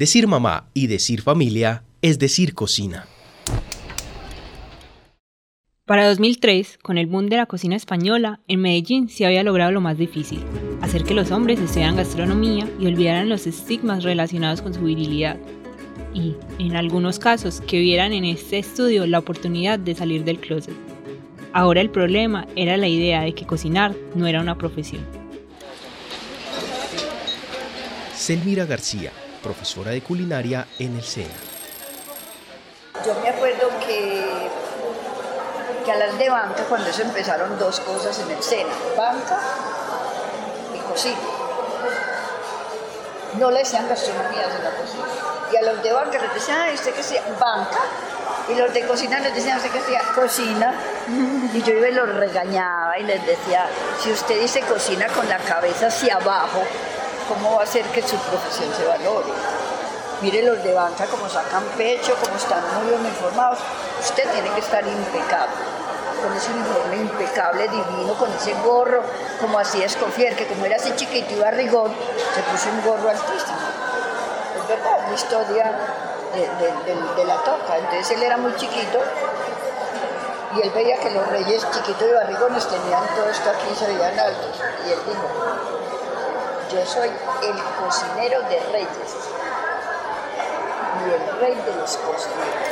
Decir mamá y decir familia es decir cocina. Para 2003, con el boom de la cocina española, en Medellín se había logrado lo más difícil, hacer que los hombres estudiaran gastronomía y olvidaran los estigmas relacionados con su virilidad. Y, en algunos casos, que vieran en este estudio la oportunidad de salir del closet. Ahora el problema era la idea de que cocinar no era una profesión. Selmira García, profesora de culinaria en el SENA. Yo me acuerdo que a las de banca, cuando se empezaron dos cosas en el SENA, banca y cocina. No le decían gastronomía en la cocina. Y a los de banca les decían, ah, ¿usted que sea banca? Y los de cocina les decían, ¿usted que sea cocina? Y yo iba y los regañaba y les decía, si usted dice cocina con la cabeza hacia abajo, ¿cómo va a hacer que su profesión se valore? Mire los de banca como sacan pecho, como están muy bien informados. Usted tiene que estar impecable, con ese uniforme impecable, divino, con ese gorro, como así Escofier, que como era así chiquito y barrigón, se puso un gorro altísimo. Es verdad, la historia de, la toca. Entonces él era muy chiquito y él veía que los reyes chiquitos y barrigones tenían todo esto aquí, se veían altos. Y él dijo, yo soy el cocinero de reyes y el rey de los cocineros.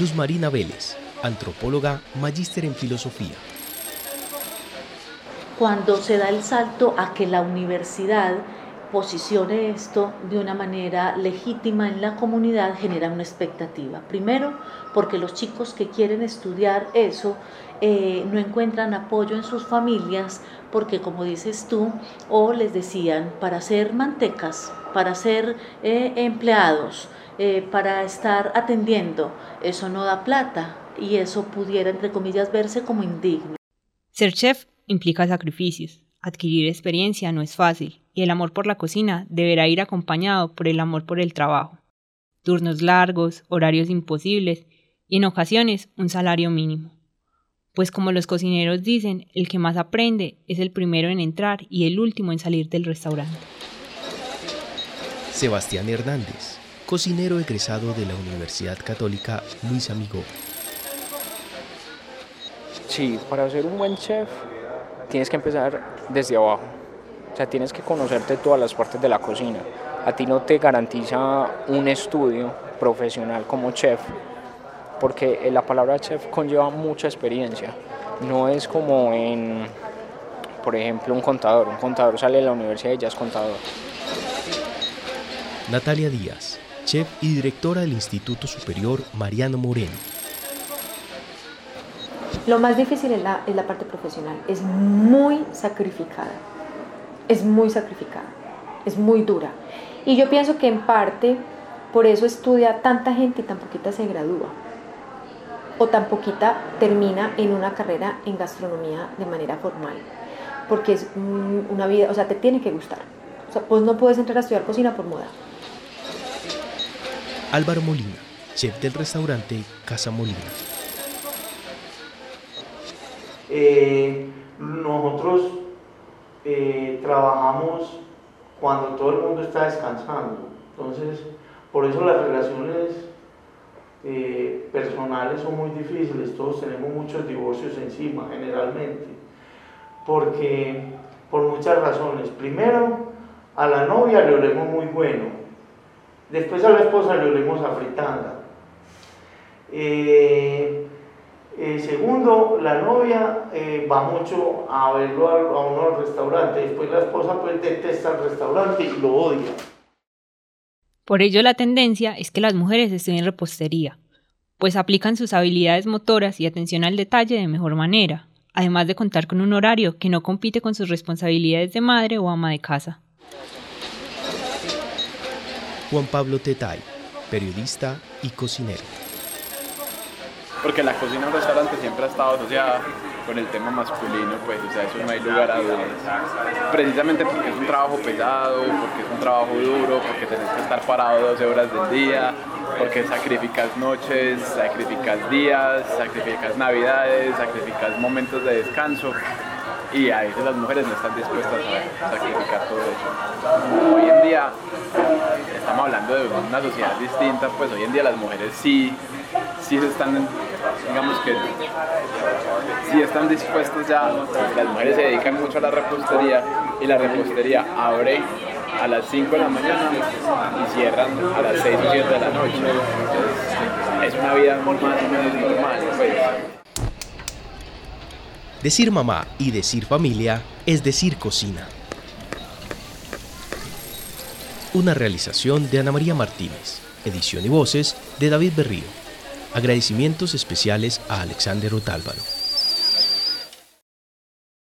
Luz Marina Vélez, antropóloga, magíster en filosofía. Cuando se da el salto a que la universidad posicione esto de una manera legítima en la comunidad genera una expectativa. Primero, porque los chicos que quieren estudiar eso eh, no encuentran apoyo en sus familias, porque como dices tú, o les decían, para ser mantecas, para ser eh, empleados, eh, para estar atendiendo, eso no da plata y eso pudiera, entre comillas, verse como indigno. Ser chef implica sacrificios. Adquirir experiencia no es fácil y el amor por la cocina deberá ir acompañado por el amor por el trabajo. Turnos largos, horarios imposibles y en ocasiones un salario mínimo. Pues como los cocineros dicen, el que más aprende es el primero en entrar y el último en salir del restaurante. Sebastián Hernández, cocinero egresado de la Universidad Católica Luis Amigo. Sí, para ser un buen chef tienes que empezar desde abajo. O sea, tienes que conocerte todas las partes de la cocina. A ti no te garantiza un estudio profesional como chef, porque la palabra chef conlleva mucha experiencia. No es como en, por ejemplo, un contador. Un contador sale de la universidad y ya es contador. Natalia Díaz, chef y directora del Instituto Superior Mariano Moreno. Lo más difícil es la, es la parte profesional, es muy sacrificada, es muy sacrificada, es muy dura. Y yo pienso que en parte por eso estudia tanta gente y tan poquita se gradúa. O tan poquita termina en una carrera en gastronomía de manera formal. Porque es una vida, o sea, te tiene que gustar. O sea, pues no puedes entrar a estudiar cocina por moda. Álvaro Molina, chef del restaurante Casa Molina. Eh, nosotros eh, trabajamos cuando todo el mundo está descansando. Entonces, por eso las relaciones eh, personales son muy difíciles. Todos tenemos muchos divorcios encima, generalmente. Porque, por muchas razones. Primero, a la novia le olemos muy bueno. Después a la esposa le olemos a fritanga. Eh, segundo, la novia eh, va mucho a verlo a, uno al restaurante, después la esposa pues detesta el restaurante y lo odia. Por ello la tendencia es que las mujeres estudien repostería, pues aplican sus habilidades motoras y atención al detalle de mejor manera, además de contar con un horario que no compite con sus responsabilidades de madre o ama de casa. Juan Pablo Tetay, periodista y cocinero porque la cocina en restaurante siempre ha estado asociada con el tema masculino, pues, o sea, eso no hay lugar a dudas. Precisamente porque es un trabajo pesado, porque es un trabajo duro, porque tenés que estar parado 12 horas del día, porque sacrificas noches, sacrificas días, sacrificas navidades, sacrificas momentos de descanso y a veces las mujeres no están dispuestas a sacrificar todo eso. Hoy en día una sociedad distinta, pues hoy en día las mujeres sí, sí se están, digamos que, sí están dispuestas ya, las mujeres se dedican mucho a la repostería y la repostería abre a las 5 de la mañana y cierran a las 6 o 7 de la noche. Es una vida más o menos normal. Pues. Decir mamá y decir familia es decir cocina. Una realización de Ana María Martínez. Edición y voces de David Berrío. Agradecimientos especiales a Alexander Otálvaro.